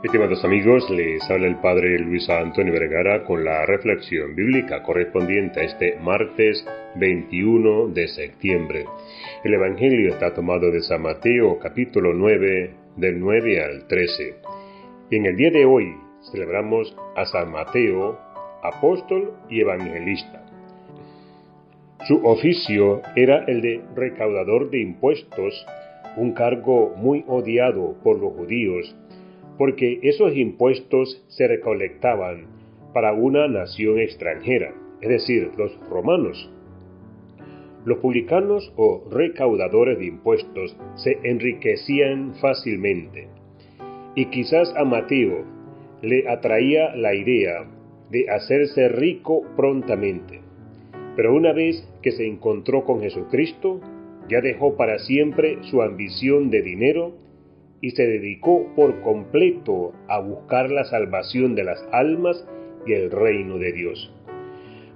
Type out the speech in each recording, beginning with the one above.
Estimados amigos, les habla el Padre Luis Antonio Vergara con la reflexión bíblica correspondiente a este martes 21 de septiembre. El Evangelio está tomado de San Mateo capítulo 9 del 9 al 13. Y en el día de hoy celebramos a San Mateo, apóstol y evangelista. Su oficio era el de recaudador de impuestos, un cargo muy odiado por los judíos porque esos impuestos se recolectaban para una nación extranjera, es decir, los romanos. Los publicanos o recaudadores de impuestos se enriquecían fácilmente, y quizás a Mateo le atraía la idea de hacerse rico prontamente. Pero una vez que se encontró con Jesucristo, ya dejó para siempre su ambición de dinero y se dedicó por completo a buscar la salvación de las almas y el reino de Dios.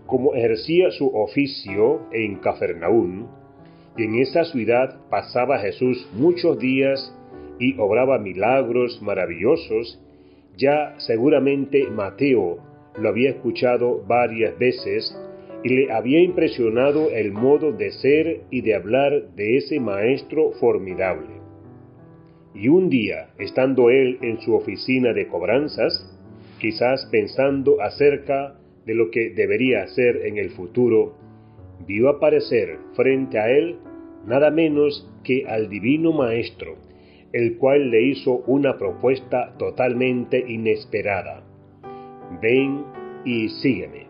Como ejercía su oficio en Cafarnaún, y en esa ciudad pasaba Jesús muchos días y obraba milagros maravillosos, ya seguramente Mateo lo había escuchado varias veces y le había impresionado el modo de ser y de hablar de ese maestro formidable. Y un día, estando él en su oficina de cobranzas, quizás pensando acerca de lo que debería hacer en el futuro, vio aparecer frente a él nada menos que al divino Maestro, el cual le hizo una propuesta totalmente inesperada. Ven y sígueme.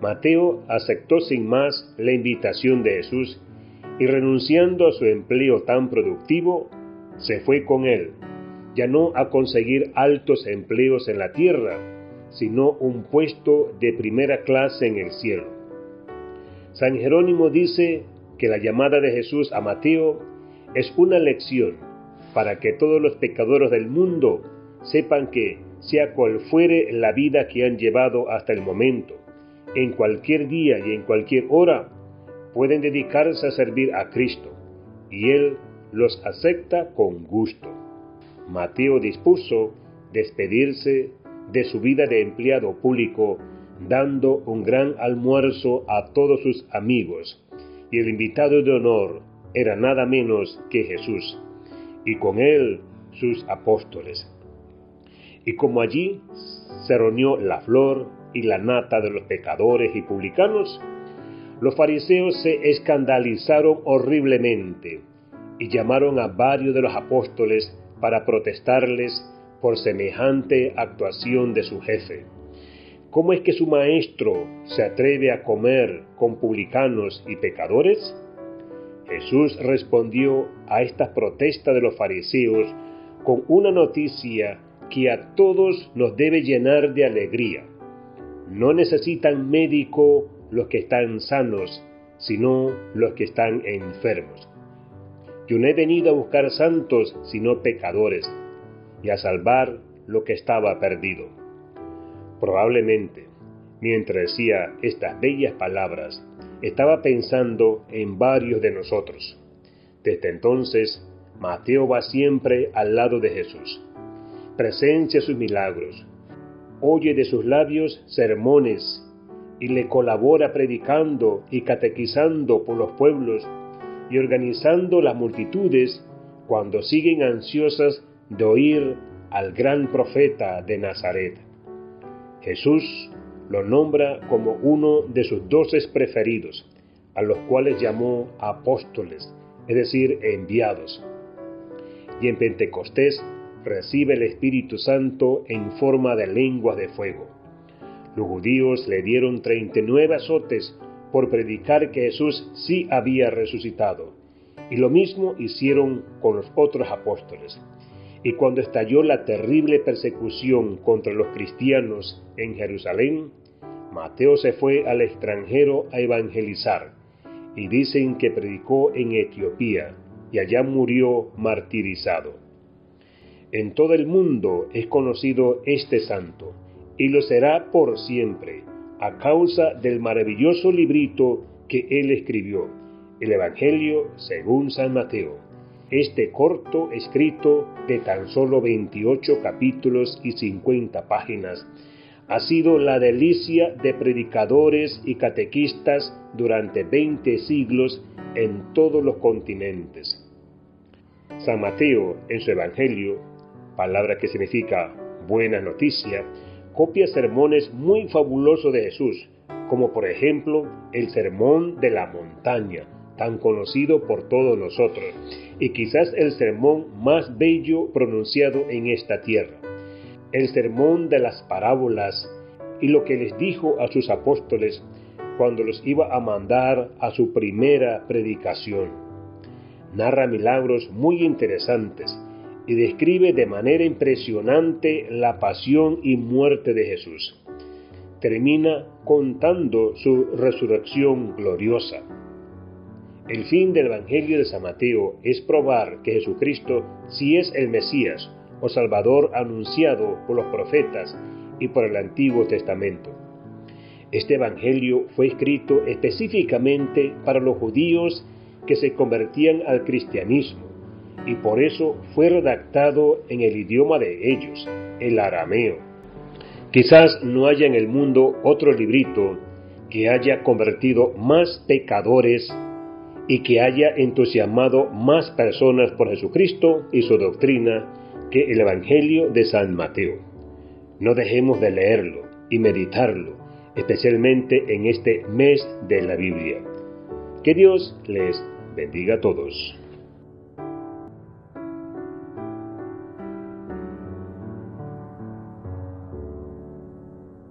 Mateo aceptó sin más la invitación de Jesús y renunciando a su empleo tan productivo, se fue con él, ya no a conseguir altos empleos en la tierra, sino un puesto de primera clase en el cielo. San Jerónimo dice que la llamada de Jesús a Mateo es una lección para que todos los pecadores del mundo sepan que, sea cual fuere la vida que han llevado hasta el momento, en cualquier día y en cualquier hora, pueden dedicarse a servir a Cristo, y Él los acepta con gusto. Mateo dispuso despedirse de su vida de empleado público dando un gran almuerzo a todos sus amigos, y el invitado de honor era nada menos que Jesús, y con él sus apóstoles. Y como allí se reunió la flor y la nata de los pecadores y publicanos, los fariseos se escandalizaron horriblemente y llamaron a varios de los apóstoles para protestarles por semejante actuación de su jefe. ¿Cómo es que su maestro se atreve a comer con publicanos y pecadores? Jesús respondió a esta protesta de los fariseos con una noticia que a todos nos debe llenar de alegría. No necesitan médico los que están sanos, sino los que están enfermos. Yo no he venido a buscar santos, sino pecadores, y a salvar lo que estaba perdido. Probablemente, mientras decía estas bellas palabras, estaba pensando en varios de nosotros. Desde entonces, Mateo va siempre al lado de Jesús. Presencia sus milagros, oye de sus labios sermones y le colabora predicando y catequizando por los pueblos y organizando las multitudes cuando siguen ansiosas de oír al gran profeta de Nazaret. Jesús lo nombra como uno de sus doces preferidos, a los cuales llamó apóstoles, es decir, enviados. Y en Pentecostés recibe el Espíritu Santo en forma de lenguas de fuego. Los judíos le dieron treinta y nueve azotes por predicar que Jesús sí había resucitado. Y lo mismo hicieron con los otros apóstoles. Y cuando estalló la terrible persecución contra los cristianos en Jerusalén, Mateo se fue al extranjero a evangelizar, y dicen que predicó en Etiopía, y allá murió martirizado. En todo el mundo es conocido este santo, y lo será por siempre, a causa del maravilloso librito que él escribió, el Evangelio según San Mateo. este corto escrito de tan solo 28 capítulos y 50 páginas ha sido la delicia de predicadores y catequistas durante 20 siglos en todos los continentes. San Mateo, en su Evangelio, palabra que significa buena noticia, copia sermones muy fabulosos de Jesús, como por ejemplo el Sermón de la Montaña, tan conocido por todos nosotros, y quizás el sermón más bello pronunciado en esta tierra, el Sermón de las Parábolas, y lo que les dijo a sus apóstoles cuando los iba a mandar a su primera predicación. Narra milagros muy interesantes y describe de manera impresionante la pasión y muerte de Jesús. Termina contando su resurrección gloriosa. El fin del Evangelio de San Mateo es probar que Jesucristo sí es el Mesías o Salvador anunciado por los profetas y por el Antiguo Testamento. Este Evangelio fue escrito específicamente para los judíos que se convertían al cristianismo y por eso fue redactado en el idioma de ellos, el arameo. Quizás no haya en el mundo otro librito que haya convertido más pecadores y que haya entusiasmado más personas por Jesucristo y su doctrina que el Evangelio de San Mateo. No dejemos de leerlo y meditarlo especialmente en este mes de la Biblia. Que Dios les bendiga a todos.